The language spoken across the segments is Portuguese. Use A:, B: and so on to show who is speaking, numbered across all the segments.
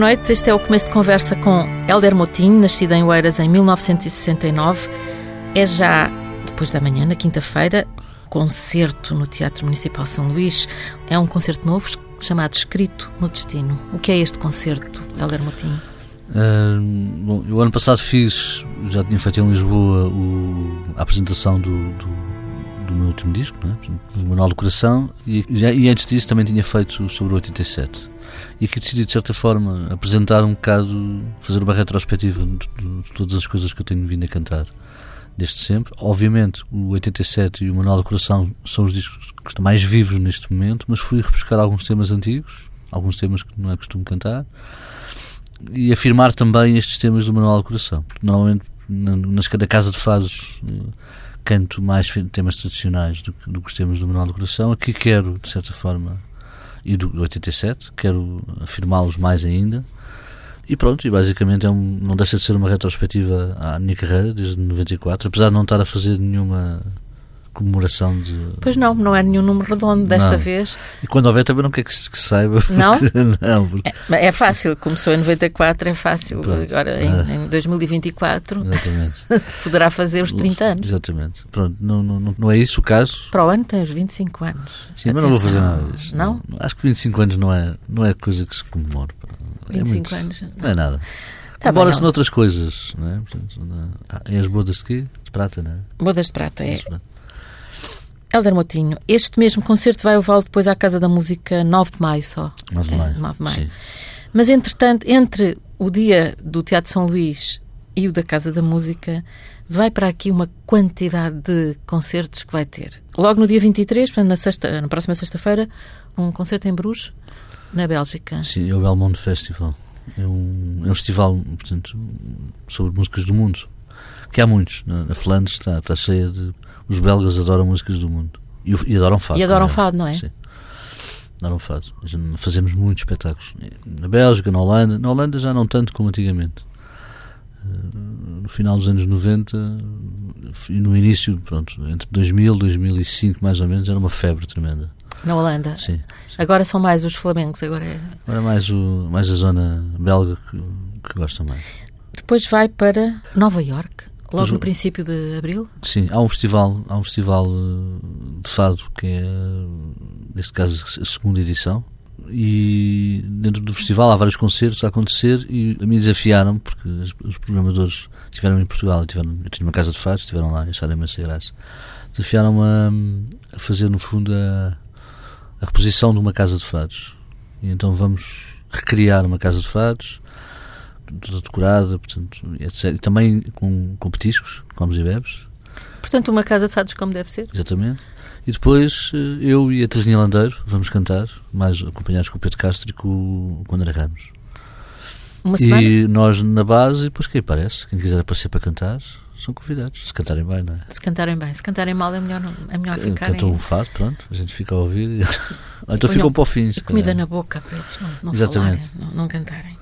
A: Noite, este é o começo de conversa com Helder Motinho, nascido em Oeiras em 1969. É já depois da manhã, na quinta-feira, concerto no Teatro Municipal São Luís. É um concerto novo chamado Escrito no Destino. O que é este concerto, Helder Motinho?
B: Uh, bom, eu ano passado fiz, já tinha feito em Lisboa o, a apresentação do, do, do, meu último disco, né? o Manual do Coração, e, e antes disso também tinha feito sobre o 87. E aqui decidi, de certa forma, apresentar um bocado, fazer uma retrospectiva de, de, de todas as coisas que eu tenho vindo a cantar desde sempre. Obviamente, o 87 e o Manual do Coração são os discos que estão mais vivos neste momento, mas fui rebuscar alguns temas antigos, alguns temas que não é costume cantar, e afirmar também estes temas do Manual do Coração, porque normalmente na, na Casa de Fados eh, canto mais temas tradicionais do, do que os temas do Manual do Coração. Aqui quero, de certa forma, e do 87, quero afirmá-los mais ainda. E pronto, e basicamente é um, não deixa de ser uma retrospectiva à minha carreira desde 94, apesar de não estar a fazer nenhuma comemoração de.
A: Pois não, não é nenhum número redondo desta
B: não.
A: vez.
B: E quando houver também não quer que, que saiba.
A: Não?
B: não porque...
A: é, é, fácil, começou em 94, é fácil. Pronto. Agora em, ah. em 2024 poderá fazer os 30 anos.
B: Exatamente. Pronto, não, não, não é isso o caso.
A: Para o ano tem os 25 anos.
B: Sim, Atenção. mas não vou fazer nada disso.
A: Não?
B: Acho que 25 anos não é, não é coisa que se comemora.
A: 25 é muito, anos.
B: Não é nada. Tá Comemora-se noutras coisas, não é? Portanto, é as bodas de quê? De prata, não é?
A: Bodas de prata, é. Helder Motinho, este mesmo concerto vai levá-lo depois à Casa da Música 9 de Maio só.
B: 9 de Maio.
A: É, 9 de maio.
B: Sim.
A: Mas, entretanto, entre o dia do Teatro São Luís e o da Casa da Música, vai para aqui uma quantidade de concertos que vai ter. Logo no dia 23, portanto, na, sexta, na próxima sexta-feira, um concerto em Bruges, na Bélgica.
B: Sim, é o Belmont Festival. É um, é um festival, portanto, sobre músicas do mundo. Que há muitos. Na Flandres está, está cheia de os belgas adoram músicas do mundo. E, e adoram fado.
A: E adoram fado, não é?
B: Sim. Adoram fado. Fazemos muitos espetáculos. Na Bélgica, na Holanda. Na Holanda já não tanto como antigamente. Eh, no final dos anos 90 e no início, pronto, entre 2000 e 2005 mais ou menos, era uma febre tremenda.
A: Na Holanda?
B: Sim. sim.
A: Agora são mais os flamengos, agora é...
B: Agora é mais, o, mais a zona belga que, que gosta mais.
A: Depois vai para Nova York. Logo no princípio de abril?
B: Sim, há um festival, há um festival eh, de fado que é, neste caso, a segunda edição. E dentro do festival há vários concertos a acontecer e a mim desafiaram porque os programadores estiveram em Portugal, tiveram, eu tinha uma casa de fados, estiveram lá e acharam imensa graça. Desafiaram-me a, a, fazer, no fundo, a, a reposição de uma casa de fados. E então vamos recriar uma casa de fados toda decorada, portanto, etc. E também com, com petiscos, comes e bebes.
A: Portanto, uma casa de fados como deve ser.
B: Exatamente. E depois eh, eu e a Teresinha Landeiro vamos cantar, mais acompanhados com o Pedro Castro e com, com o André Ramos.
A: Uma semana?
B: E nós na base, e depois quem aparece, quem quiser aparecer para cantar, são convidados. Se cantarem bem, não é?
A: Se cantarem bem. Se cantarem mal é melhor, é melhor ficarem...
B: Cantam um fado, pronto, a gente fica a ouvir. então ficam para o fim.
A: comida na boca para eles não, não Exatamente. Falarem, não, não cantarem.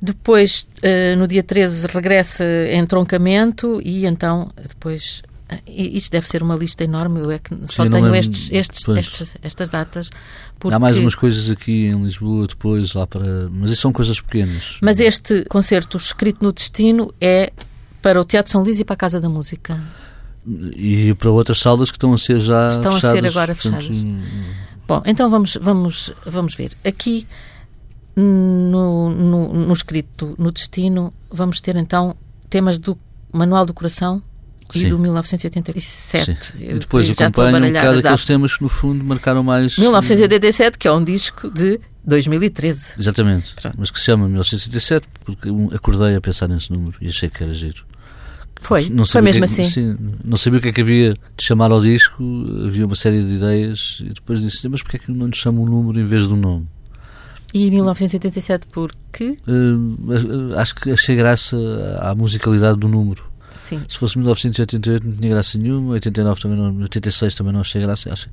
A: Depois, uh, no dia 13, regressa entroncamento e então, depois. Uh, isto deve ser uma lista enorme, eu é que só Sim, tenho estes, estes, estes, estas datas.
B: Porque... Há mais umas coisas aqui em Lisboa, depois lá para. Mas isso são coisas pequenas.
A: Mas este concerto, escrito no destino, é para o Teatro São Luís e para a Casa da Música.
B: E para outras salas que estão a ser já
A: estão
B: fechadas.
A: a ser agora fechadas. Portanto... Bom, então vamos, vamos, vamos ver. Aqui no, no, no escrito no destino, vamos ter então temas do Manual do Coração e Sim. do 1987.
B: Sim. E depois acompanha um bocado aqueles temas que no fundo marcaram mais...
A: 1987, que é um disco de 2013.
B: Exatamente, Pronto. mas que se chama 1987 porque acordei a pensar nesse número e achei que era giro.
A: Foi, não foi mesmo
B: que,
A: assim.
B: Sim, não sabia o que é que havia de chamar ao disco, havia uma série de ideias e depois disse, mas porquê é que não nos chama um número em vez de um nome?
A: E 1987 porque?
B: Uh, acho que achei graça à musicalidade do número.
A: Sim.
B: Se fosse 1988 não tinha graça nenhuma, 89 também não, 86 também não achei graça. Acho.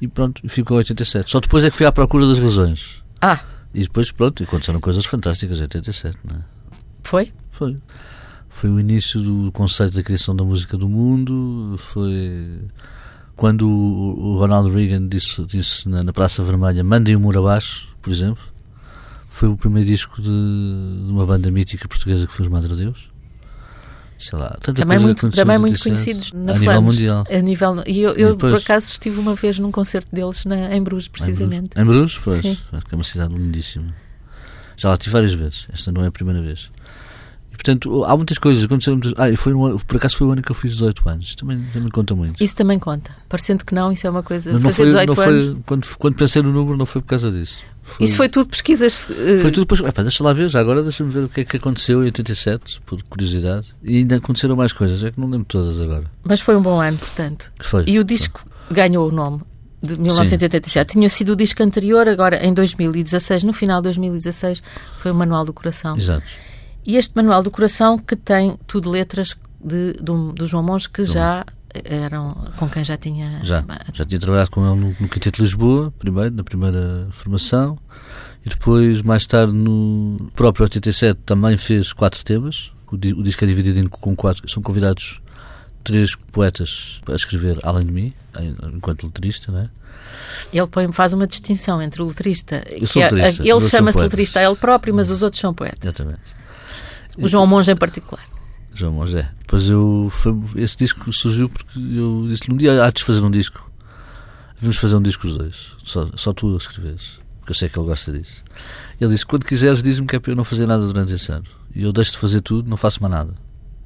B: E pronto, ficou 87. Só depois é que fui à procura das razões.
A: Ah!
B: E depois, pronto, aconteceram coisas fantásticas em 87, não é?
A: Foi?
B: Foi. Foi o início do conceito da criação da música do mundo, foi quando o Ronald Reagan disse, disse na, na Praça Vermelha mandem o muro abaixo, por exemplo, foi o primeiro disco de, de uma banda mítica portuguesa que foi os Madre Deus. Sei lá, tanta
A: Também
B: coisa
A: muito, também muito
B: 87,
A: conhecidos na
B: a nível mundial.
A: A nível, e eu, eu,
B: depois-
A: por acaso, estive uma vez num concerto deles na, em Bruges, precisamente.
B: Em Bruges? Pois.
A: Sim.
B: Acho que é uma cidade lindíssima. Já lá estive várias vezes. Esta não é a primeira vez. E, portanto, há muitas coisas. Aconteceram muitas... Ah, e foi um por acaso foi o ano que eu fiz 18 anos. Também, também conta muito.
A: Isso também conta. Parecendo que não, isso é uma coisa.
B: Mas não
A: Fazer
B: foi,
A: 18
B: não
A: anos.
B: foi, quando, quando pensei no número, não foi por causa disso. Foi,
A: Isso foi tudo pesquisas. eh,
B: foi tudo depois. Epá, deixa lá ver, já agora deixa-me ver o que é que aconteceu em 87, por curiosidade. E ainda aconteceram mais coisas, é que não lembro todas agora.
A: Mas foi um bom ano, portanto.
B: Foi.
A: E o disco ganhou o nome de 1987. Tinha sido o disco anterior, agora em 2016, no final de 2016, foi o Manual do Coração.
B: Exato.
A: E este Manual do Coração que tem tudo letras de, do, do João Monge que já eram com quem já tinha.
B: Já, já tinha trabalhado com ele no, no Quinteto de Lisboa, primeiro, na primeira formação, e depois, mais tarde, no próprio 87, também fez quatro temas. O, o disco é dividido em, com quatro. São convidados três poetas a escrever além de mim, enquanto letrista, não é?
A: Ele põe- faz uma distinção entre o letrista. É-
B: letrista,
A: ele chama-se letrista a ele próprio, mas os outros são poetas.
B: Exatamente.
A: O João Monge em particular.
B: João Mosé. Depois eu. Foi, esse disco surgiu porque eu disse-lhe um dia há de fazer um disco. Vamos fazer um disco os dois. Só, só tu a escreveres. Porque eu sei que ele gosta disso. Ele disse: quando quiseres, diz-me que é para eu não fazer nada durante esse ano. E eu deixo de fazer tudo, não faço mais nada.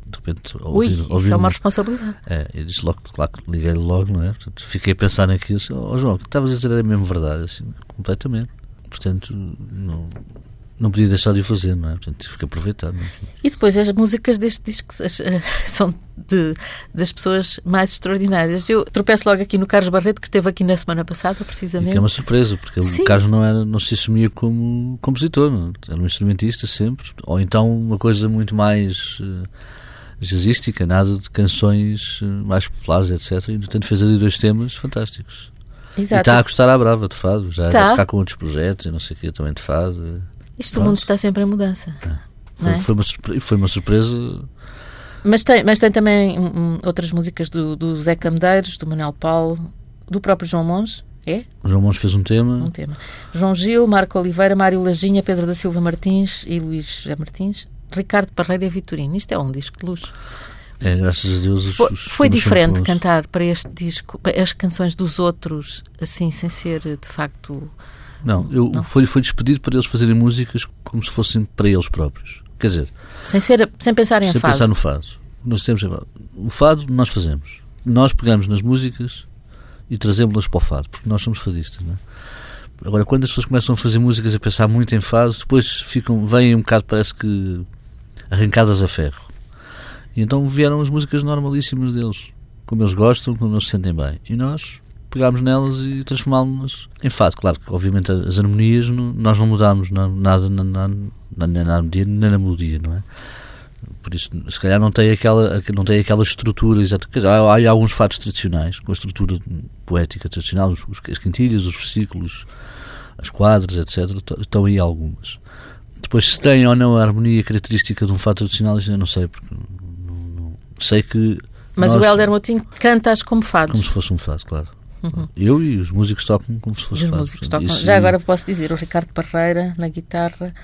B: De repente,
A: Ui,
B: ouvi,
A: isso
B: ouvi
A: é uma
B: um-
A: responsabilidade.
B: é, eu disse logo, claro liguei-lhe logo, não é? Portanto, fiquei a pensar naquilo. Assim, oh, João, o que estavas a dizer era mesmo verdade, assim, completamente. Portanto, não, não podia deixar de o fazer, não é? Portanto, tive que aproveitar. É?
A: E depois as músicas deste disco são de, das pessoas mais extraordinárias. Eu tropeço logo aqui no Carlos Barreto, que esteve aqui na semana passada,
B: E
A: precisamente.
B: que é uma surpresa, porque
A: Sim.
B: o Carlos não, era, não se assumia como compositor, não? era um instrumentista sempre, ou então uma coisa muito mais uh, jazzística, nada de canções eh, mais populares, etc. E, portanto, fez ali dois temas fantásticos. E
A: Exato.
B: está a gostar à brava de fado, já
A: Tá.
B: já está com outros projetos e não sei o que também de fado.
A: Isto o mundo está sempre em mudança. Não
B: Foi,
A: é?
B: foi, uma, surpre- foi uma surpresa.
A: Mas, tem, mas tem também hum, hum, outras músicas do, do Zé Camedeiros, do Manuel Paulo, do próprio João Monge. É?
B: João Mons fez um tema.
A: Um tema. João Gil, Marco Oliveira, Mário Lajinha, Pedro da Silva Martins e Luís José Martins, Ricardo Parreira e Vitorino. Isto é um disco de luz.
B: É, graças a Deus. Os,
A: Foi,
B: os
A: foi diferente cantar para este disco as canções dos outros, assim, sem ser de facto.
B: Não, eu,
A: Não.
B: Foi, foi despedido para eles fazerem músicas como se fossem para eles próprios. Quer dizer,
A: sem, ser, sem pensar em
B: sem
A: fado.
B: pensar no fado. Nós temos, o fado nós fazemos. Nós pegamos nas músicas e trazemos-las para o fado, porque nós somos fadistas. Não é? Agora, quando as pessoas começam a fazer músicas a pensar muito em fado, depois ficam, vêm um bocado, parece que arrancadas a ferro. E então vieram as músicas normalíssimas deles, como eles gostam, como eles se sentem bem. E nós pegámos nelas e transformámos-las em fado. Claro que, obviamente, as harmonias não- nós não mudámos na- nada na, na, na, na harmonia nem na melodia, não é? Por isso, se calhar não tem aquela, não tem aquela estrutura exata. Quer dizer, há, há alguns fatos tradicionais, com a estrutura poética tradicional, os, as quintilhas, os versículos, as quadras, etc. Estão aí algumas. Depois, se tem ou não a harmonia característica de um fato tradicional, isso eu não sei, porque não, não- sei que.
A: Mas
B: nós-
A: o Helder Moutinho canta-as como fados.
B: Como se fosse um fado, claro. Eu e os músicos tocam como se fosse
A: Os
B: fado.
A: músicos
B: portanto,
A: tocam.
B: isso-
A: Já agora posso dizer o Ricardo Parreira na guitarra,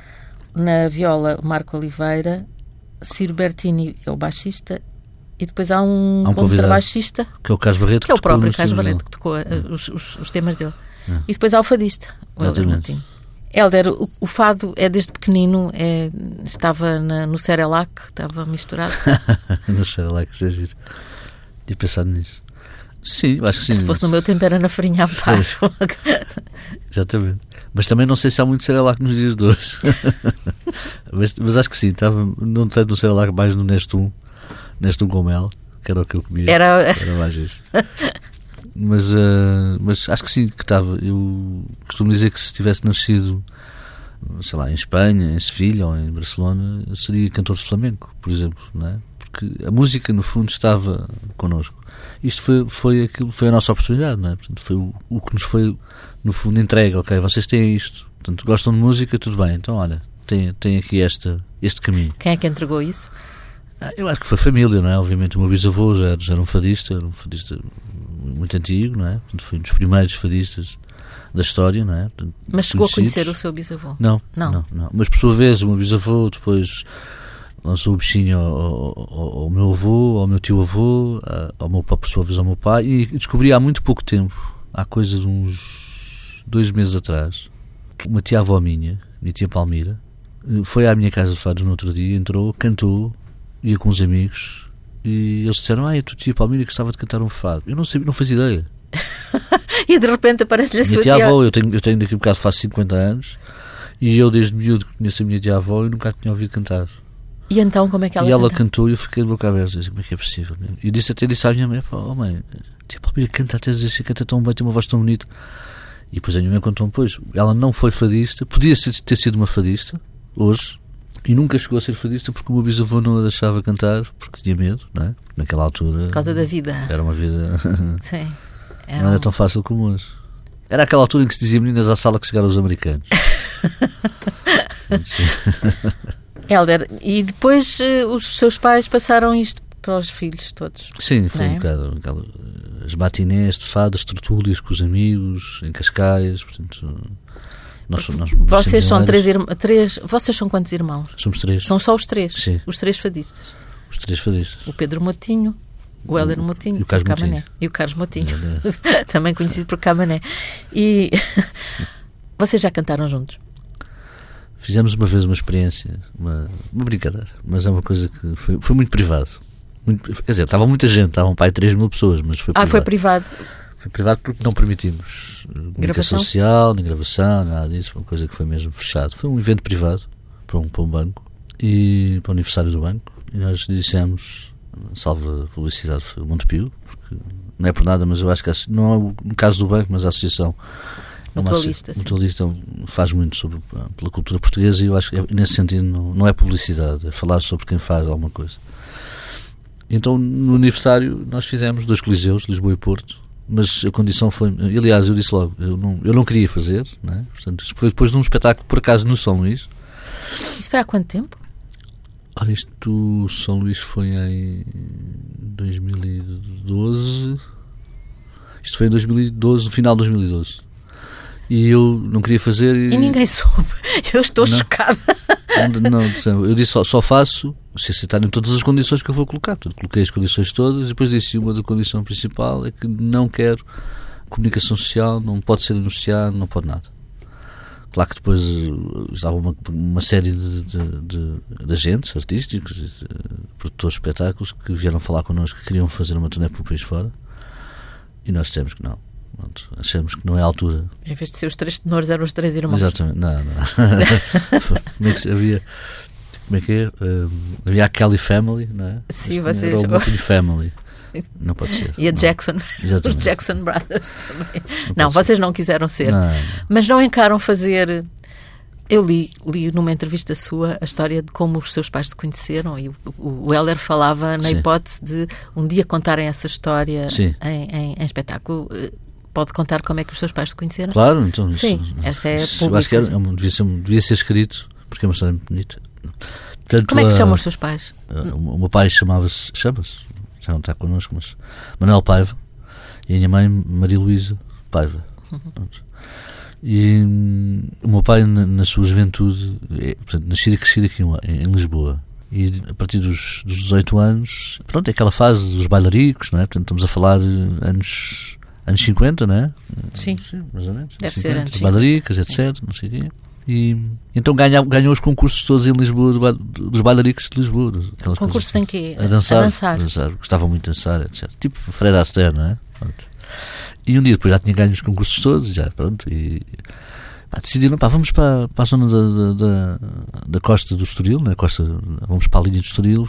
A: na viola o Marco Oliveira, Ciro Bertini é o baixista e depois há um,
B: Há um
A: contrabaixista
B: Que é o Carlos Barreto.
A: que é o próprio
B: temas
A: Barreto que tocou uh, os, os- os temas dele.
B: É.
A: E depois há o fadista, o Helder. Moutinho. Helder, o, o fado é desde pequenino, é, estava na- no Cerelac, estava misturado.
B: sei lá que seja. Tinha pensado nisso. Sim, acho que sim.
A: Se fosse no meu tempo era na farinha abaixo.
B: Exatamente. Mas também não sei se há muito Cerelac nos dias de hoje. mas, mas acho que sim, estava, não tanto no Cerelac, mais no Nestum, Nestum com mel, que era o que eu comia.
A: Era,
B: Era mais isso. Mas, eh, mas acho que sim, que estava. Eu costumo dizer que se tivesse nascido, sei lá, em Espanha, em Sevilha ou em Barcelona, seria cantor de flamenco, por exemplo, não é? Porque a música, no fundo, estava connosco. Isto foi, foi, aquilo, foi a nossa oportunidade, não é? Portanto, foi o, o que nos foi, no fundo, entregue. Ok, vocês têm isto, portanto, gostam de música, tudo bem. Então, olha, tem, tem aqui esta, este caminho.
A: Quem é que entregou isso?
B: Ah, Eu acho que foi família, não é? Obviamente o meu bisavô já, já era um fadista, era um fadista muito antigo, não é? Portanto, foi um dos primeiros fadistas da história, não é?
A: Mas chegou a conhecer o seu bisavô?
B: Não, não, não, não. Mas por sua vez, o meu bisavô depois lançou o bichinho ao, ao, ao, meu avô, ao meu tio-avô, ao meu pai, por sua vez ao meu pai, e descobri há muito pouco tempo, há coisa de uns dois meses atrás, uma tia-avó minha, minha tia Palmira, foi à minha casa de fados no outro dia, entrou, cantou, ia com os amigos, e eles disseram, ah, é a tua tia Palmira que gostava de cantar um fado. Eu não sabia, não fazia ideia.
A: e de repente aparece-lhe a
B: minha
A: sua
B: tia avó, eu tenho, eu tenho daqui a um bocado, faço 50 anos, e eu desde miúdo conheço a minha tia avó e nunca a tinha ouvido cantar.
A: E então como é que ela
B: E ela cantou e eu fiquei de boca aberta, como é que é possível? E disse até disse à minha mãe, oh mãe, tia Palmira canta até dizer assim, canta tão bem, tem uma voz tão bonita. E depois a minha mãe contou-me, pois, ela não foi fadista, podia ter sido uma fadista, hoje, e nunca chegou a ser fadista porque o meu bisavô não a deixava cantar, porque tinha medo, não é? Naquela altura.
A: Por causa da vida.
B: Era uma vida.
A: Sim.
B: Era não era tão fácil como hoje. Era aquela altura em que se dizia meninas à sala que chegaram os americanos.
A: Helder, e depois uh, os seus pais passaram isto para os filhos todos?
B: Sim, foi é? um bocado. Aquela, as matinés de fadas, tertúlias com os amigos, em Cascais, portanto. Nós, nós,
A: vocês são três, três. Vocês são quantos irmãos?
B: Somos três.
A: São só os três?
B: Sim.
A: Os três fadistas.
B: Os três fadistas.
A: O Pedro Motinho, o Helder Motinho
B: e o, Carlos
A: o Camané.
B: Motinho.
A: E o Carlos Motinho. Também conhecido por Camané. E vocês já cantaram juntos?
B: Fizemos uma vez uma experiência, uma, uma brincadeira, mas é uma coisa que foi, foi muito privado. Muito, quer dizer, estava muita gente, estavam pai 3 mil pessoas, mas foi
A: ah,
B: privado.
A: foi privado.
B: Foi privado porque não permitimos comunicação social, nem gravação, nada disso. Foi uma coisa que foi mesmo fechado. Foi um evento privado para um, para um banco e para o aniversário do banco. E nós dissemos, salva publicidade, foi o Montepio, porque não é por nada, mas eu acho que não é no caso do banco, mas a associação
A: mutualista,
B: uma, mutualista faz muito sobre pela cultura portuguesa e eu acho que é, nesse sentido não, não é publicidade, é falar sobre quem faz alguma coisa. Então no aniversário nós fizemos dois coliseus, Lisboa e Porto, mas a condição foi. Aliás, eu disse logo, eu não, eu não queria fazer, né? Portanto, isso foi depois de um espetáculo, por acaso, no São Luís.
A: Isso foi há quanto tempo?
B: Ora, isto, São Luís foi em 2012. Isto foi em 2012, no final de 2012. E eu não queria fazer.
A: E, e ninguém soube. Eu estou
B: não,
A: chocada.
B: Não, não, eu disse só, só faço se aceitarem todas as condições que eu vou colocar. Portanto, coloquei as condições todas e depois disse uma da condição principal é que não quero comunicação social, não pode ser anunciado, não pode nada. Claro que depois eh, estava uma, uma série de, de, de, de agentes artísticos, de, produtores de espetáculos que vieram falar connosco que queriam fazer uma turnê para o país fora e nós dissemos que não. Pronto, achamos que não é a altura.
A: Em vez de ser os três tenores, eram os três irmãos.
B: Exatamente, não, não. é havia, como é que é? Um, havia a Kelly Family, não é?
A: Sim, vocês.
B: Era o Family. Não pode ser.
A: E a. Jackson,
B: Exatamente.
A: os Jackson Brothers também.
B: Não,
A: não vocês não quiseram ser.
B: Não,
A: Mas não encaram fazer. Eu li, li numa entrevista sua a história de como os seus pais se conheceram e o, o Heller falava na
B: Sim.
A: hipótese de um dia contarem essa história em, em, em espetáculo. Pode contar como é que os seus pais se conheceram?
B: Claro, então.
A: Sim,
B: isso,
A: essa é
B: isso, eu acho que era,
A: pública.
B: devia, ser, devia ser escrito, porque é uma história muito bonita. Tanto
A: Como é que se
B: a-
A: chamam os seus pais?
B: O o meu pai chamava-se, chama-se, já não está connosco, mas Manuel Paiva e a minha mãe Maria Luísa Paiva. Pronto. E hum, o meu pai, na, na sua juventude, é, portanto, nascido e crescido aqui em, em Lisboa. E a partir dos, dos 18 anos, pronto, é aquela fase dos bailaricos, não é? Portanto, estamos a falar de anos, anos 50, não é?
A: Sim.
B: mais ou menos.
A: Deve ser anos 50.
B: Bailaricas, etc. Não sei o quê. E então ganha, ganhou os concursos todos em Lisboa, do dos bailaricos de Lisboa.
A: Concursos
B: coisas.
A: em quê?
B: A dançar,
A: A dançar.
B: dançar. Gostava muito de dançar, etc. Tipo Fred Astaire, não é? Pronto. E um dia depois já tinha ganho os concursos todos, já, pronto. E pá, decidiram, pá, vamos para, para a zona da, da, da, da costa do Estoril, né? costa, vamos para a linha do Estoril.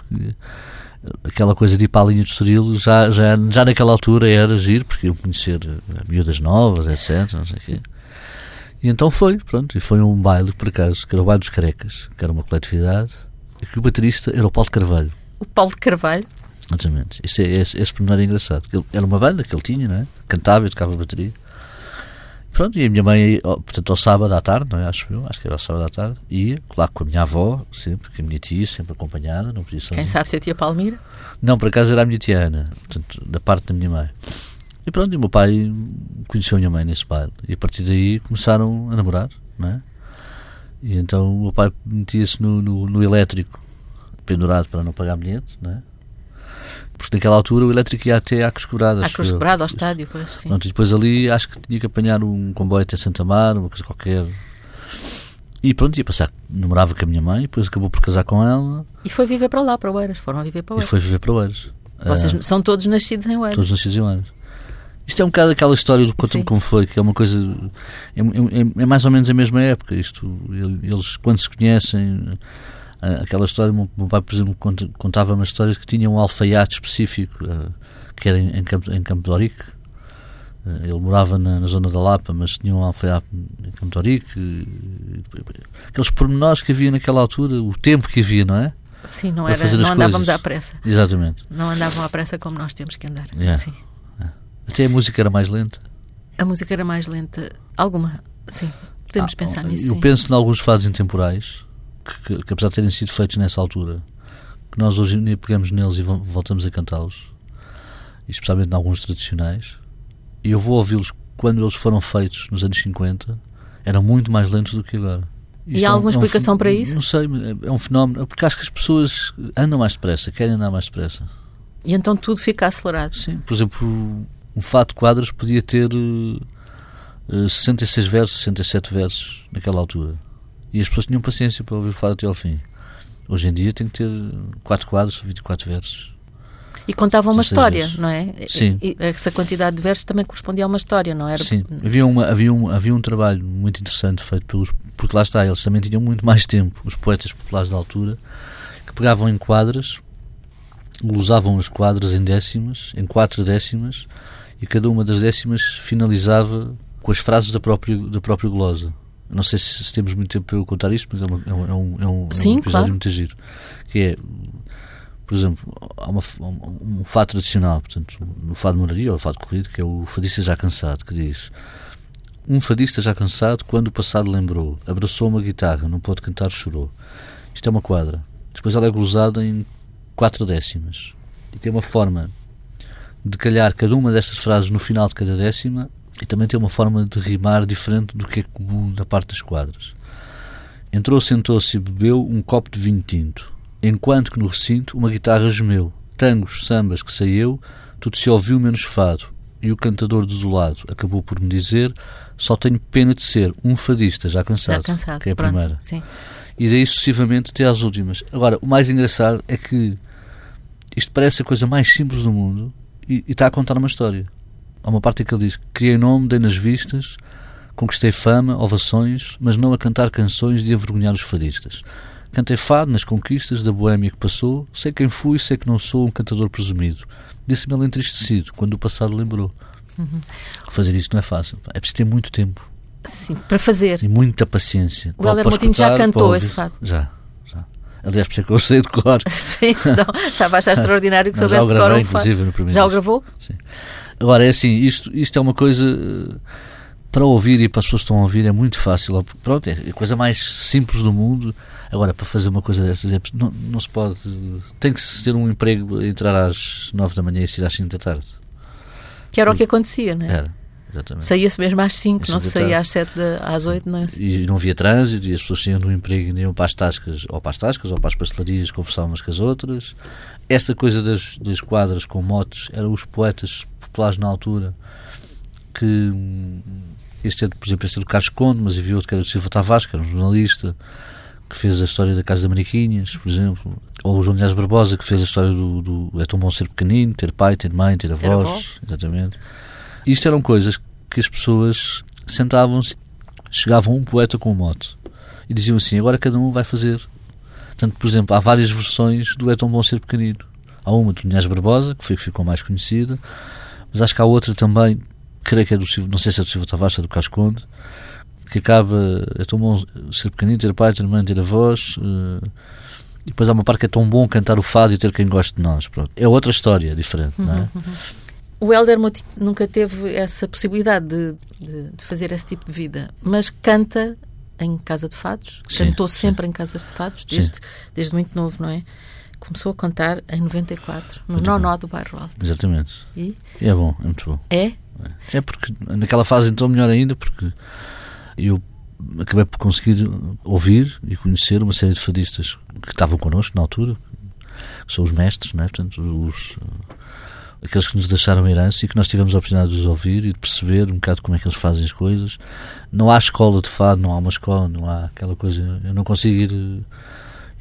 B: Aquela coisa de ir para a linha do Estoril já, já, já naquela altura era giro, porque iam conhecer eh, miúdas novas, etc. Não sei quê. E então foi, pronto, e foi um baile, por acaso, que era o Baile dos Carecas, que era uma coletividade, e que o baterista era o Paulo de Carvalho.
A: O Paulo de Carvalho.
B: Exatamente. Isso é, esse, esse pormenor é engraçado. Ele, era uma banda que ele tinha, não é? Cantava e tocava bateria. Pronto, e a minha mãe, portanto, ao sábado à tarde, não é? Acho eu, acho que era ao sábado à tarde, ia, claro, com a minha avó, sempre, com a minha tia, sempre acompanhada, não podia
A: Quem sabe se a tia Palmira?
B: Não, por acaso era a minha tia Ana, portanto, da parte da minha mãe. E pronto, e o meu pai conheceu a minha mãe nesse baile. E a partir daí começaram a namorar, não é? E então o meu pai metia-se no, no, no, elétrico, pendurado para não pagar bilhete, não é? Porque naquela altura o elétrico ia até à Cruz Quebrada.
A: À Cruz Quebrada, ao estádio, pois sim.
B: Pronto, e depois ali acho que tinha que apanhar um comboio até Santa Mar, uma coisa qualquer. E pronto, ia passar, namorava com a minha mãe, depois acabou por casar com ela.
A: E foi viver para lá, para Oeiras, foram viver para Oeiras.
B: E foi viver para Oeiras.
A: Vocês uh, são todos nascidos em Oeiras.
B: Todos nascidos em Oeiras. Isto é um bocado aquela história do conta como foi, que é uma coisa. É, é, é, mais ou menos a mesma época. Isto, eles, quando se conhecem, aquela história, o meu pai, por exemplo, contava uma história que tinha um alfaiate específico, uh, que era em, em, Campo, em Campo de Orique. Uh, ele morava na, na, zona da Lapa, mas tinha um alfaiate em Campo de Orique. Aqueles pormenores que havia naquela altura, o tempo que havia, não é?
A: Sim, não, era, não andávamos à pressa.
B: Exatamente.
A: Não andavam à pressa como nós temos que andar.
B: Yeah.
A: Sim.
B: Até a música era mais lenta?
A: A música era mais lenta. Alguma, sim. Podemos ah, pensar nisso.
B: Eu
A: sim.
B: penso em alguns fados intemporais, que, que, apesar de terem sido feitos nessa altura, que nós hoje pegamos neles e voltamos a cantá-los, especialmente em alguns tradicionais, e eu vou ouvi-los quando eles foram feitos nos anos 50, eram muito mais lentos do que agora.
A: Isto e há alguma é um, explicação
B: é um,
A: para isso?
B: Não sei, é um fenómeno, porque acho que as pessoas andam mais depressa, querem andar mais depressa.
A: E então tudo fica acelerado?
B: Sim, por exemplo, um fato de quadros podia ter uh, uh, 66 versos, 67 versos naquela altura. E as pessoas tinham paciência para ouvir fado até ao fim. Hoje em dia tem que ter 4 quadros, 24 versos.
A: E contavam uma história, versos. não é?
B: Sim.
A: E essa quantidade de versos também correspondia a uma história, não era?
B: Sim. Havia, uma, havia, um, havia um trabalho muito interessante feito pelos. Porque lá está, eles também tinham muito mais tempo, os poetas populares da altura, que pegavam em quadras, usavam as quadras em décimas, em quatro décimas, e cada uma das décimas finalizava com as frases da própria, da própria glosa. Não sei se, temos muito tempo para eu contar isto, mas é, uma, é um, é um, é um,
A: Sim,
B: é um episódio
A: claro.
B: muito giro. Que é, por exemplo, há uma, um, um fado tradicional, portanto, no fado moraria ou o fado corrido, que é o fadista já cansado, que diz um fadista já cansado, quando o passado lembrou, abraçou uma guitarra, não pode cantar, chorou. Isto é uma quadra. Depois ela é glosada em quatro décimas. E tem uma forma de calhar cada uma destas frases no final de cada décima e também tem uma forma de rimar diferente do que é comum na parte das quadras. Entrou, sentou-se e bebeu um copo de vinho tinto, enquanto que no recinto uma guitarra gemeu. Tangos, sambas que saiu, tudo se ouviu menos fado, e o cantador desolado acabou por me dizer só tenho pena de ser um fadista já cansado,
A: já cansado
B: que é a
A: pronto,
B: primeira.
A: Sim.
B: E daí sucessivamente até às últimas. Agora, o mais engraçado é que isto parece a coisa mais simples do mundo e, está a contar uma história. Há uma parte em que ele diz: Criei nome, dei nas vistas, conquistei fama, ovações, mas não a cantar canções de avergonhar os fadistas. Cantei fado nas conquistas da boémia que passou, sei quem fui, sei que não sou um cantador presumido. Disse-me ele entristecido, quando o passado lembrou.
A: Uhum.
B: Fazer isto não é fácil. É preciso ter muito tempo.
A: Sim, para fazer.
B: E muita paciência.
A: O Helder Moutinho já cantou esse fado.
B: Já. Aliás, por isso é que eu sei de cor.
A: Sim, senão estava a achar extraordinário que soubesse de cor.
B: no primeiro
A: Já o gravou?
B: Sim. Agora, é assim, isto, isto é uma coisa eh, para ouvir e para as pessoas que estão a ouvir é muito fácil. Pronto, é a coisa mais simples do mundo. Agora, para fazer uma coisa destas, é, não, não se pode. Tem que se ter um emprego, entrar às nove da manhã e sair às cinco da tarde.
A: Que era o que acontecia, não é?
B: Era.
A: Saía-se mesmo às 5, não se saía às 7, às 8, não
B: E não havia trânsito, e as pessoas saíam do emprego e iam para as tascas, ou para as tascas, ou para as pastelarias, conversavam umas com as outras. Esta coisa das, das quadras com motos, eram os poetas populares na altura, que este é, por exemplo, este é do Carlos Conde, mas havia outro que era do Silva Tavares, que era um jornalista, que fez a história da Casa de Mariquinhas, por exemplo, ou o João Dias Barbosa, que fez a história do, do É tão bom ser pequenino, ter pai, ter mãe, ter avós, exatamente. Isto eram coisas que as pessoas sentavam-se, chegavam um poeta com um mote e diziam assim: agora cada um vai fazer. Portanto, por exemplo, há várias versões do É Tão Bom Ser Pequenino. Há uma do Linhas Barbosa, que foi que ficou mais conhecida, mas acho que há outra também, creio que é do Silva, não sei se é do Silva Tavares, é do Casconde, que acaba: É tão bom ser pequenino, ter pai, ter mãe, ter avós. Uh, e depois há uma parte que é tão bom cantar o fado e ter quem goste de nós. Pronto. É outra história diferente, não é?
A: Uhum, uhum. O Helder Moutinho nunca teve essa possibilidade de, de, de, fazer esse tipo de vida, mas canta em casa de fados,
B: sim,
A: cantou
B: sim.
A: sempre em casas de fados, desde, desde muito novo, não é? Começou a cantar em 94, no
B: Muito
A: Nonó do Bairro Alto.
B: Exatamente.
A: E?
B: É bom, é muito bom.
A: É?
B: É porque naquela fase então melhor ainda, porque eu acabei por conseguir ouvir e conhecer uma série de fadistas que estavam connosco na altura, que são os mestres, não é? Portanto, os, aqueles que nos deixaram a herança e que nós tivemos a oportunidade de os ouvir e de perceber um bocado como é que eles fazem as coisas. Não há escola de fado, não há uma escola, não há aquela coisa. Eu não consigo ir.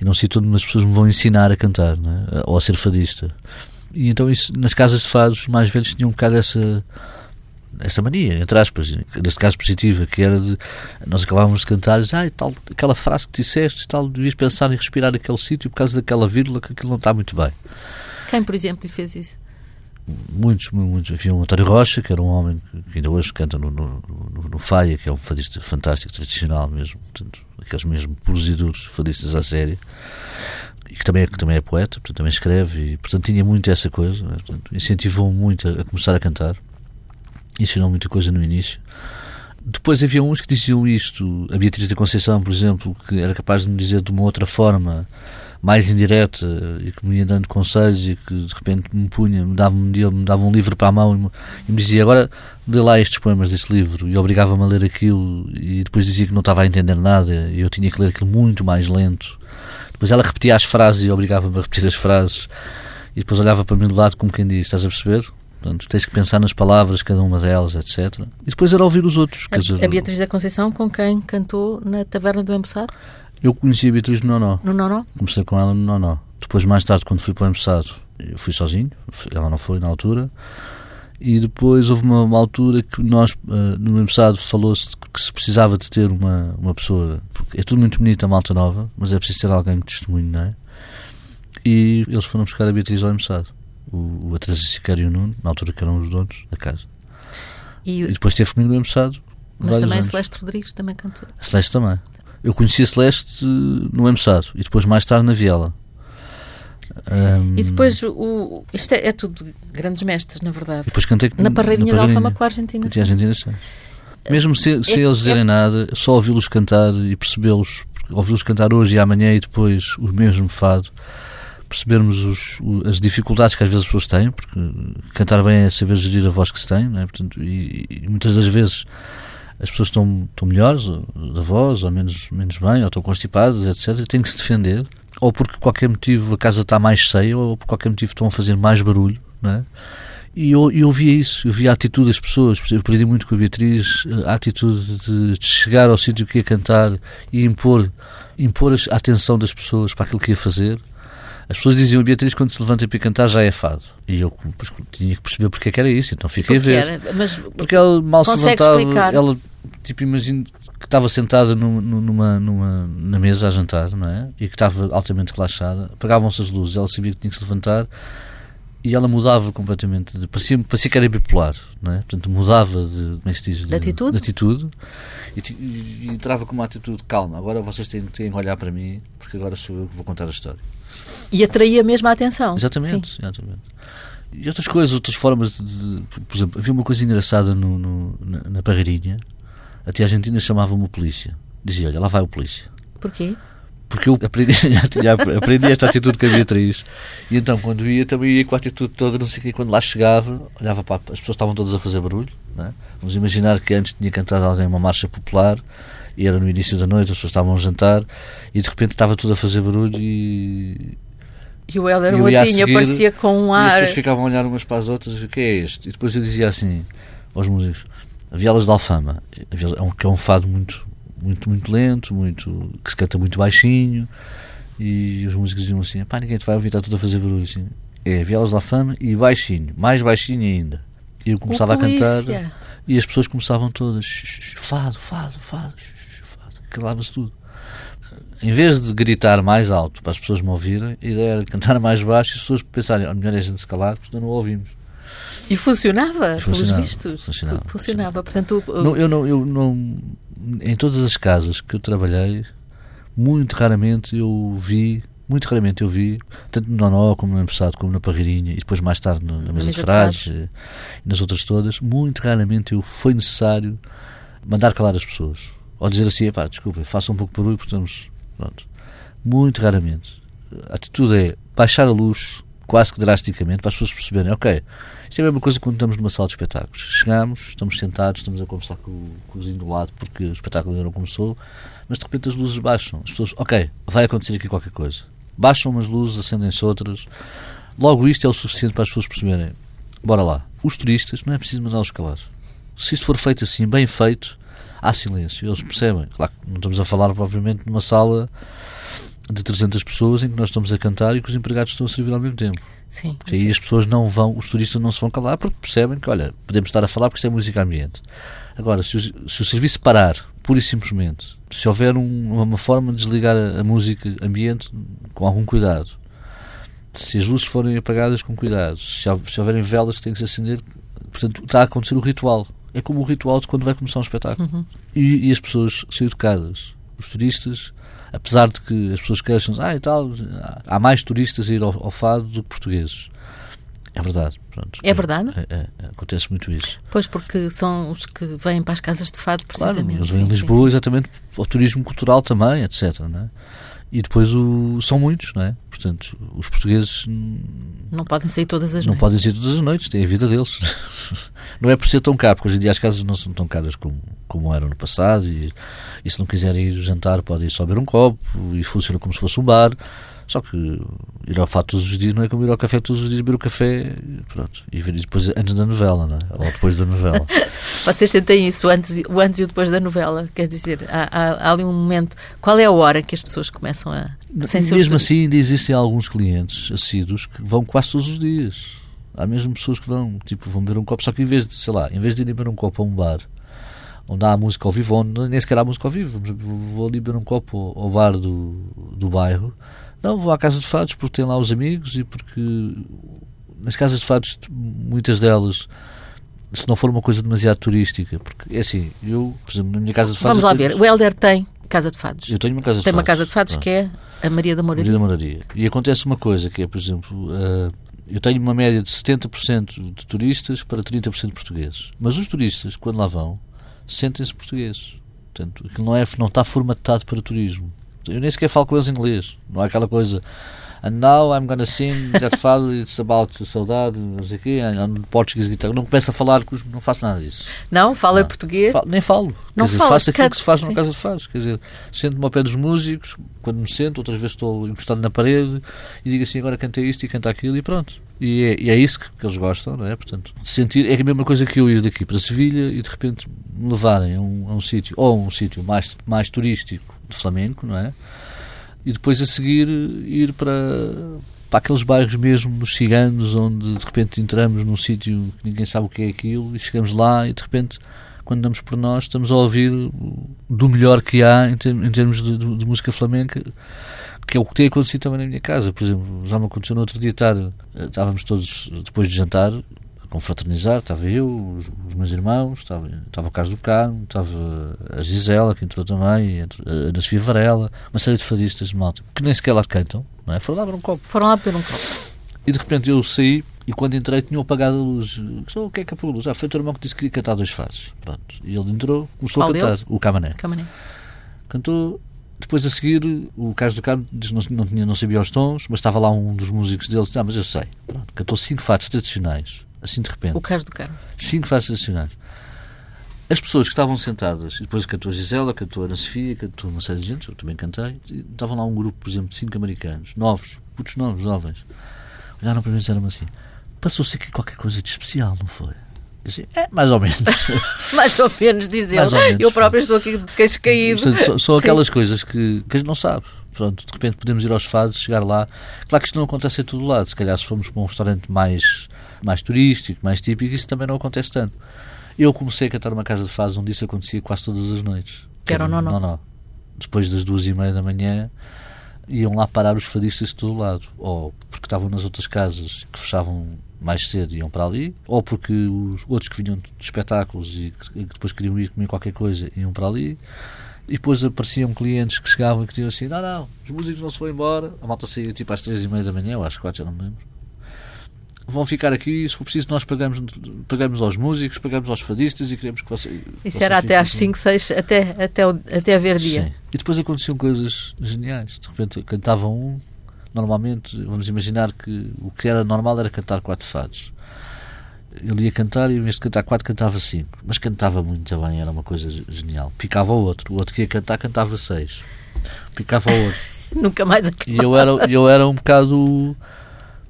B: E não sei onde as pessoas me vão ensinar a cantar, é? ou a ser fadista. E então, isso, nas casas de fados, os mais velhos tinham um bocado essa essa mania, entre aspas, neste caso positiva, que era de nós acabávamos de cantar ah, tal, aquela frase que disseste tal, devias pensar em respirar aquele sítio por causa daquela vírgula que aquilo não está muito bem.
A: Quem, por exemplo, lhe fez isso?
B: Muitos, muitos. Havia um António Rocha, que era um homem que ainda hoje canta no, no, no, no Faia, que é um fadista fantástico, tradicional mesmo, portanto, aqueles mesmo puros fadistas à série, e que também é, que também é poeta, portanto, também escreve, e portanto tinha muito essa coisa, né? incentivou-me muito a, a começar a cantar ensinou muita coisa no início. Depois havia uns que diziam isto, a Beatriz da Conceição, por exemplo, que era capaz de me dizer de uma outra forma, mais indireta, e que me ia dando conselhos e que de repente me punha, me dava um dia, me dava um livro para a mão e me, e me dizia agora lê lá estes poemas desse livro e obrigava-me a ler aquilo e depois dizia que não estava a entender nada e eu tinha que ler aquilo muito mais lento. Depois ela repetia as frases e obrigava-me a repetir as frases e depois olhava para mim de lado como quem diz, estás a perceber? Portanto, tens que pensar nas palavras, cada uma delas, etc. E depois era ouvir os outros.
A: A, dizer, a Beatriz da Conceição, com quem cantou na Taverna do Embuçado?
B: Eu conheci a Beatriz no Nonó.
A: No Nonó?
B: Comecei com ela no Nonó. Depois, mais tarde, quando fui para o Embuçado, eu fui sozinho. Ela não foi na altura. E depois houve uma, uma altura que nós, uh, no Embuçado, falou-se que se precisava de ter uma, uma pessoa. Porque é tudo muito bonito, a malta nova, mas é preciso ter alguém que testemunhe, não é? E eles foram buscar a Beatriz ao Embuçado o, o Teresa Sicário e o Nuno, na altura que eram os donos da casa. E, e depois teve comigo no Embuçado.
A: Mas também anos. a Celeste Rodrigues também cantou.
B: A Celeste também. Eu conheci a Celeste no Embuçado e depois mais tarde na Viela.
A: Um, e depois, o, isto é, é, tudo grandes mestres, na verdade. E
B: depois cantei
A: na Parreirinha da Alfama com a Argentina.
B: a Argentina, sim. Mesmo sem, sem é, eles dizerem é, nada, só ouvi-los cantar e percebê-los, ouvi-los cantar hoje e amanhã e depois o mesmo fado, percebermos os, as dificuldades que às vezes as pessoas têm, porque cantar bem é saber gerir a voz que se tem, né? Portanto, e, e, muitas das vezes as pessoas estão, estão melhores da voz, ou menos, menos bem, ou estão constipadas, etc. E têm que se defender, ou porque por qualquer motivo a casa está mais cheia, ou por qualquer motivo estão a fazer mais barulho, né? E eu, eu via isso, eu via a atitude das pessoas. Eu aprendi muito com a Beatriz a atitude de, de chegar ao sítio que ia cantar e impor, impor a atenção das pessoas para aquilo que ia fazer as pessoas diziam, Beatriz, quando se levanta para cantar já é fado. E eu pois, tinha que perceber porque é que era isso, então fiquei porque a ver. Era, mas porque ela mal se levantava, explicar? ela, tipo, imagino que estava sentada numa, numa, na mesa a jantar, não é? E que estava altamente relaxada, apagavam-se as luzes, ela sabia que tinha que se levantar e ela mudava completamente, de, parecia, parecia que era bipolar, não é? Portanto, mudava de, como é diz?
A: De, de atitude?
B: De atitude e, e, e, entrava com uma atitude calma. Agora vocês têm, têm que olhar para mim, porque agora sou eu que vou contar a história.
A: E atraía mesmo a atenção.
B: Exatamente, exatamente. E outras coisas, outras formas de, Por exemplo, havia uma coisa engraçada no, no na, na Parreirinha. Até a Argentina chamava-me polícia. Dizia: Olha, lá vai o polícia.
A: Porquê?
B: Porque eu aprendi, já, aprendi esta atitude com a Beatriz. E então, quando ia, também ia com a atitude toda, não sei o quê. Quando lá chegava, olhava para. As pessoas estavam todas a fazer barulho. É? Vamos imaginar que antes tinha cantado alguém uma marcha popular e era no início da noite, as pessoas estavam a jantar e de repente estava tudo a fazer barulho e
A: e o Motinho aparecia com um ar.
B: E as pessoas ficavam a olhar umas para as outras: o que é este? E depois eu dizia assim aos músicos: a Violas de Alfama, é um, que é um fado muito, muito, muito lento, muito, que se canta muito baixinho. E os músicos diziam assim: pá, ninguém te vai ouvir, está tudo a fazer barulho. Assim, é Violas de Alfama e baixinho, mais baixinho ainda. E eu começava a cantar e as pessoas começavam todas: fado, fado, fado, fado, calava-se tudo em vez de gritar mais alto para as pessoas me ouvirem, a ideia era cantar mais baixo e as pessoas pensarem, melhor é a gente se calar, porque não ouvimos.
A: E funcionava, funcionava pelos vistos. Funcionava. funcionava. Portanto,
B: não, eu não, eu não, em todas as casas que eu trabalhei, muito raramente eu vi, muito raramente eu vi, tanto no Nonó como no Empressado, como na Parreirinha, e depois mais tarde na, na Mesa de Frades e nas outras todas, muito raramente eu foi necessário mandar calar as pessoas. Ou dizer assim, pá, desculpa, faça um pouco de barulho porque estamos Pronto. Muito raramente. a atitude é baixar a luz quase que drasticamente para as pessoas perceberem, ok, isto é a mesma coisa quando estamos numa sala de espetáculos. Chegamos, estamos sentados, estamos a conversar com, com o vizinho do lado porque o espetáculo ainda não começou, mas de repente as luzes baixam. As pessoas, ok, vai acontecer aqui qualquer coisa. Baixam umas luzes, acendem-se outras. Logo isto é o suficiente para as pessoas perceberem. Bora lá. Os turistas, não é preciso mandá-los calar. Se isto for feito assim, bem feito, há silêncio. Eles percebem. Claro não estamos a falar, provavelmente, numa sala de 300 pessoas em que nós estamos a cantar e que os empregados estão a servir ao mesmo tempo.
A: Sim.
B: Porque aí as pessoas não vão, os turistas não se vão calar porque percebem que, olha, podemos estar a falar porque isto é música ambiente. Agora, se o, se o serviço parar, pura e simplesmente, se houver um, uma forma de desligar a, a, música ambiente com algum cuidado, se as luzes forem apagadas com cuidado, se, se houverem velas que têm que se acender, portanto, está a acontecer o ritual. É como o ritual de quando vai começar um espetáculo.
A: Uhum.
B: E, e as pessoas são educadas. Os turistas apesar de que as pessoas queixam ah, e tal, há mais turistas a ir ao, ao fado do que portugueses. É verdade. Pronto.
A: É verdade?
B: É, é, acontece muito isso.
A: Pois, porque são os que vêm para as casas de fado, precisamente.
B: Claro, eles vêm em Lisboa, exatamente, o turismo cultural também, etc. Não é? E depois o, são muitos, não é? Portanto, os portugueses
A: não podem sair todas as
B: não
A: noites.
B: podem sair todas as noites, têm a vida deles. não é por ser tão caro, porque hoje em dia as casas não são tão caras como, como eram no passado. E, e se não quiserem ir jantar, podem só beber um copo e funciona como se fosse um bar. Só que ir ao fato todos os dias não é como ir ao café todos os dias, beber o café pronto, e ver depois antes da novela, não é? ou depois da novela.
A: Vocês sentem isso, antes, o antes e o depois da novela? Quer dizer, há, há, há ali um momento. Qual é a hora que as pessoas começam a.
B: Sem mesmo assim, ainda existem alguns clientes assíduos que vão quase todos os dias. Há mesmo pessoas que vão, tipo, vão beber um copo, só que em vez de, sei lá, em vez de irem beber um copo a um bar onde há música ao vivo, onde nem sequer há música ao vivo, vou ali beber um copo ao bar do, do bairro não, vou à casa de fados porque tem lá os amigos e porque nas casas de fados, muitas delas, se não for uma coisa demasiado turística, porque é assim, eu, por exemplo, na minha casa de fados.
A: Vamos lá ver, o Helder tem casa de fados.
B: Eu tenho uma casa de
A: tem
B: fados.
A: Tem uma casa de fados que é a Maria da Moraria.
B: Maria da Moraria. E acontece uma coisa que é, por exemplo, uh, eu tenho uma média de 70% de turistas para 30% de portugueses. Mas os turistas, quando lá vão, sentem-se portugueses. Portanto, aquilo não, é, não está formatado para turismo. Eu nem sequer falo com eles em inglês. Não é aquela coisa. And now I'm gonna sing that fado, it's about saudade, não sei o quê, and Portuguese guitar. Não começo a falar, não faço nada disso.
A: Não? Fala não. português?
B: Falo, nem falo.
A: Não
B: quer dizer, faço aquilo que se faz numa casa de fados. Quer dizer, sento-me ao pé dos músicos, quando me sento, outras vezes estou encostado na parede e digo assim, agora canta isto e canta aquilo e pronto. E é, e é isso que, eles gostam, não é? Portanto, sentir é a mesma coisa que eu ir daqui para Sevilha e de repente me levarem a um, a um sítio, ou um sítio mais, mais turístico de flamenco, não é? e depois a seguir ir para, para aqueles bairros mesmo dos ciganos, onde de repente entramos num sítio que ninguém sabe o que é aquilo e chegamos lá e de repente, quando damos por nós, estamos a ouvir do melhor que há em, termos de, de, de música flamenca que é o que tem acontecido também na minha casa. Por exemplo, já me aconteceu no outro dia estar, estávamos todos depois de jantar confraternizar, estava eu, os, os, meus irmãos, estava, estava o Carlos do Carmo, estava a Gisela, que entrou também, a Ana Sofia Varela, uma série de fadistas de malta, que nem sequer lá cantam, não é? Foram lá beber um copo.
A: Foram lá beber um copo.
B: E de repente eu saí e quando entrei tinham apagado a luz. Oh, o que é que apagou a luz? Ah, foi o teu irmão que disse que queria cantar dois fases. Pronto. E ele entrou, começou
A: Qual
B: a cantar. O Camané.
A: Camané.
B: Cantou. Depois a seguir, o Carlos do Carmo disse não, não, tinha, não sabia os tons, mas estava lá um dos músicos dele. Ah, mas eu sei. Pronto. Cantou cinco fatos tradicionais assim de repente.
A: O Carlos do Carmo.
B: Cinco fases nacionais. As pessoas que estavam sentadas, e depois cantou a Gisela, cantou a Ana Sofia, cantou uma série de gente, eu também cantei, estavam lá um grupo, por exemplo, de cinco americanos, novos, putos novos, jovens. Olharam para mim e disseram assim: passou-se aqui qualquer coisa de especial, não foi? Disse, é, mais ou menos.
A: mais ou menos, diz ele. Eu próprio estou aqui de queixo caído.
B: São, são aquelas coisas que, que a gente não sabe. Pronto, de repente podemos ir aos fados, chegar lá. Claro que isto não acontece em todo lado. Se calhar, se formos para um restaurante mais mais turístico, mais típico, isso também não acontece tanto. Eu comecei a cantar uma casa de fados onde isso acontecia quase todas as noites.
A: Que era o não, não.
B: não. Depois das duas e meia da manhã iam lá parar os fadistas de todo lado. Ou porque estavam nas outras casas que fechavam mais cedo iam para ali, ou porque os outros que vinham de espetáculos e que depois queriam ir comer qualquer coisa iam para ali. E depois apareciam clientes que chegavam e que diziam assim: Não, não, os músicos não se vão embora. A malta saía tipo às três e meia da manhã, ou às quatro, já não me lembro vão ficar aqui, se for preciso, nós pagamos, pagamos aos músicos, pagamos aos fadistas e queremos que vocês.
A: Isso era até às 5, 6, até, até, até haver dia.
B: Sim. E depois aconteciam coisas geniais. De repente cantavam um, normalmente, vamos imaginar que o que era normal era cantar quatro fados. Ele ia cantar e, em vez de cantar quatro, cantava cinco. Mas cantava muito bem, era uma coisa genial. Picava o outro. O outro que ia cantar, cantava seis. Picava o outro.
A: Nunca mais acabava.
B: E eu era, eu era um bocado.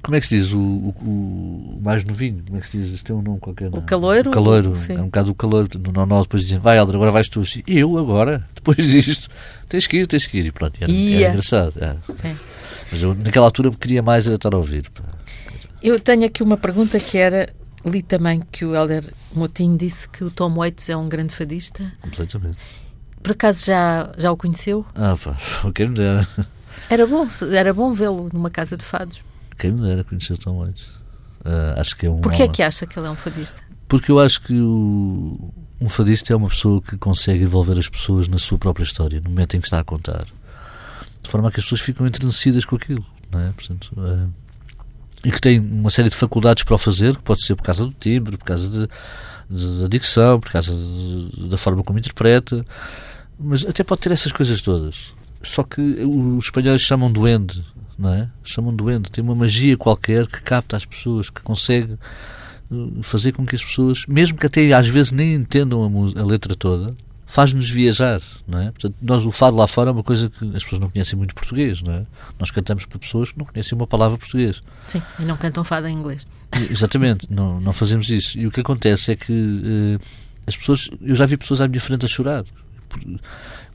B: Como é que se diz? O, o, o mais novinho, como é que se diz? Isso tem um nome qualquer.
A: O caloiro?
B: O caloiro,
A: Sim.
B: é um bocado o caloiro. No normal, depois dizem, vai Helder, agora vais tu. Assim, eu agora? Depois disto, tens que ir, tens que ir. E pronto, era, era engraçado. era.
A: Sim.
B: Mas eu, naquela altura, queria mais era estar a ouvir.
A: Eu tenho aqui uma pergunta que era. Li também que o Helder Motinho disse que o Tom Waits é um grande fadista.
B: Completamente.
A: Por acaso já, já o conheceu?
B: Ah, pá, quem me dera.
A: Era bom, era bom vê-lo numa casa de fados.
B: Quem me dera conhecer o Tom Waits. Ah, acho que é um.
A: Porquê é
B: homem-
A: que acha que ele é um fadista?
B: Porque eu acho que o, um fadista é uma pessoa que consegue envolver as pessoas na sua própria história, no momento em que está a contar. De forma a que as pessoas ficam enternecidas com aquilo. Não é? Portanto, eh, e que tem uma série de faculdades para o fazer, que pode ser por causa do timbre, por causa de- de- da dicção, por causa de- da forma como interpreta, mas até pode ter essas coisas todas. Só que os espanhóis chamam duende, não é? Chamam duende. Tem uma magia qualquer que capta as pessoas, que consegue eh, fazer com que as pessoas, mesmo que até às vezes nem entendam a, a letra toda, faz-nos viajar, não é? Portanto, nós o fado lá fora é uma coisa que as pessoas não conhecem muito português, não é? Nós cantamos para pessoas que não conhecem uma palavra português.
A: Sim, e não cantam fado em inglês.
B: Exatamente, não, não fazemos isso. E o que acontece é que eh, as pessoas, eu já vi pessoas à minha frente a chorar.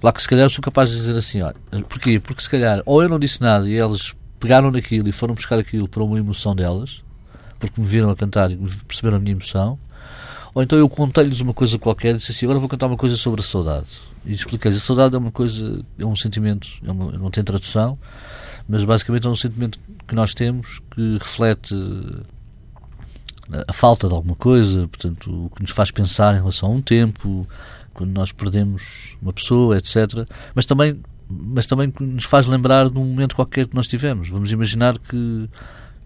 B: Lá que se calhar eu sou capaz de dizer assim, olha, porquê? Porque se calhar ou eu não disse nada e elas pegaram naquilo e foram buscar aquilo para uma emoção delas, porque me viram a cantar e perceberam a minha emoção, ou então eu contei-lhes uma coisa qualquer e disse assim, agora vou contar uma coisa sobre a saudade. E expliquei-lhes, a saudade é uma coisa, é um sentimento, é uma, não tem tradução, mas basicamente é um sentimento que nós temos que reflete a falta de alguma coisa, portanto, o que nos faz pensar em relação a um tempo, quando nós perdemos uma pessoa, etc. Mas também, mas também nos faz lembrar de um momento qualquer que nós tivemos. Vamos imaginar que,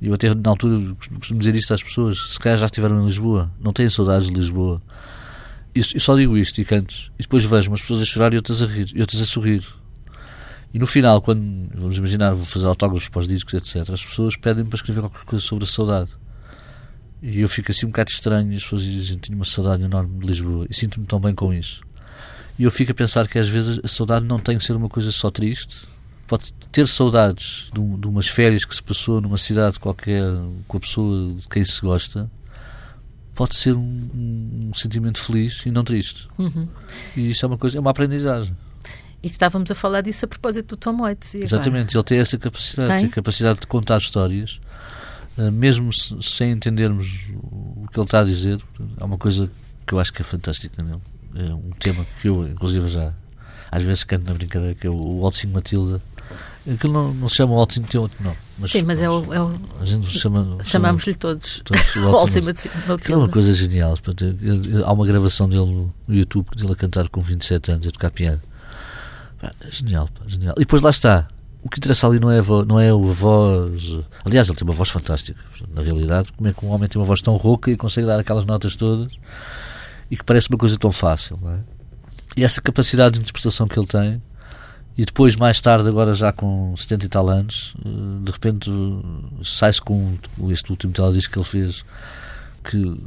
B: eu até na altura costumo dizer isto às pessoas, se calhar já estiveram em Lisboa, não têm saudades de Lisboa. E só digo isto e canto. E depois vejo umas pessoas a chorar e outras a rir, e outras a sorrir. E no final, quando, vamos imaginar, vou fazer autógrafos para os discos, etc., as pessoas pedem-me para escrever qualquer coisa sobre a saudade. E eu fico assim um bocado estranho e as pessoas dizem tenho uma saudade enorme de Lisboa e sinto-me tão bem com isso. E eu fico a pensar que às vezes a saudade não tem que ser uma coisa só triste. Pode ter saudades de, de umas férias que se passou numa cidade qualquer com a pessoa de quem se gosta. Pode ser um, um sentimento feliz e não triste.
A: Uhum.
B: E isso é uma coisa, é uma aprendizagem.
A: E estávamos a falar disso a propósito do Tom Waits. Agora?
B: Exatamente, ele tem essa capacidade,
A: Tem?
B: tem a capacidade de contar histórias, eh, mesmo se- sem entendermos o que ele está a dizer. Há uma coisa que eu acho que é fantástica nele. É um tema que eu, inclusive, já às vezes canto na brincadeira, que é o, o Waltzing Matilda. Aquilo não, não se chama Waltzing, tem outro nome.
A: Sim, mas é o, é o-
B: A gente chama.
A: chamamos-lhe todos
B: todos o
A: o
B: Waltzing
A: Waltzing
B: Aquilo é uma coisa genial. portanto, ele- ele- há uma gravação dele no YouTube, dele a cantar com 27 anos, a tocar piano. Pá, é genial, pá, genial. E depois lá está. O que interessa ali não é, vo- não é a voz. Aliás, ele tem uma voz fantástica. Na realidade, como é que um homem tem uma voz tão rouca e consegue dar aquelas notas todas e que parece uma coisa tão fácil, não é? E essa capacidade de interpretação que ele tem, e depois, mais tarde, agora já com 70 e tal anos, eh, de repente eh, sai-se com este último teledisco que ele fez, que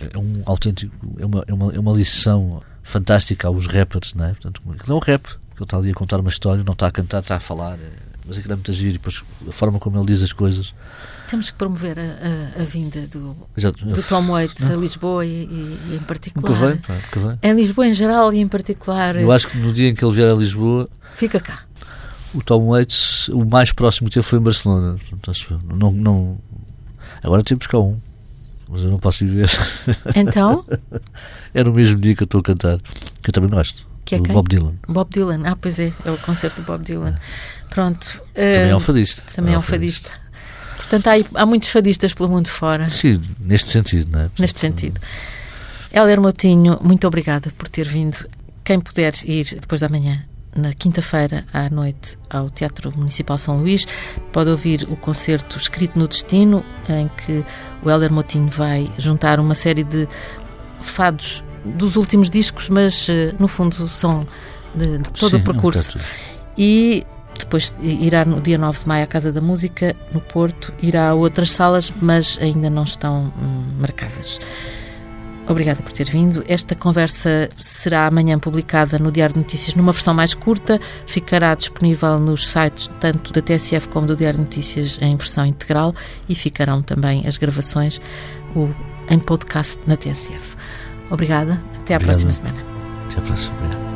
B: é um autêntico, é uma, é uma, é uma lição fantástica aos rappers, não é? Portanto, aquilo é um rap, que ele está ali a contar uma história, não está a cantar, está a falar, é, mas aquilo é muito giro, e depois a forma como ele diz as coisas.
A: Temos que promover a, a- a vinda do,
B: Exato.
A: do Tom Waits a Lisboa e, e- em particular.
B: Nunca vem, pá, nunca vem.
A: Em Lisboa em geral e em particular.
B: Eu acho que no dia em que ele vier a Lisboa,
A: Fica cá.
B: o Tom Waits, o mais próximo que teve foi em Barcelona. Que não, não, agora temos cá um, mas eu não posso ir ver.
A: Então,
B: é no mesmo dia que eu estou a cantar, que eu também gosto.
A: Que é?
B: Bob Dylan.
A: Bob Dylan. Ah, pois é, é o concerto do Bob Dylan. Pronto.
B: Também é um
A: eh,
B: fadista.
A: Também é um fadista. Portanto, há, há muitos fadistas pelo mundo fora,
B: Sim, neste sentido, não é?
A: neste sentido. Héler Moutinho, muito obrigada por ter vindo. Quem puder ir depois da manhã, na quinta-feira à noite, ao Teatro Municipal São Luís, pode ouvir o concerto Escrito no Destino, em que o Héler Moutinho vai juntar uma série de fados dos últimos discos, mas eh, no fundo são de, de todo
B: Sim,
A: o percurso.
B: É um bocado
A: E depois irá no dia 9 de maio à Casa da Música, no Porto, irá a outras salas, mas ainda não estão hum, marcadas. Obrigada por ter vindo. Esta conversa será amanhã publicada no Diário de Notícias numa versão mais curta. Ficará disponível nos sites tanto da TSF como do Diário de Notícias em versão integral e ficarão também as gravações em podcast na TSF. Obrigada. Até à
B: Obrigado.
A: próxima semana.
B: Até à próxima.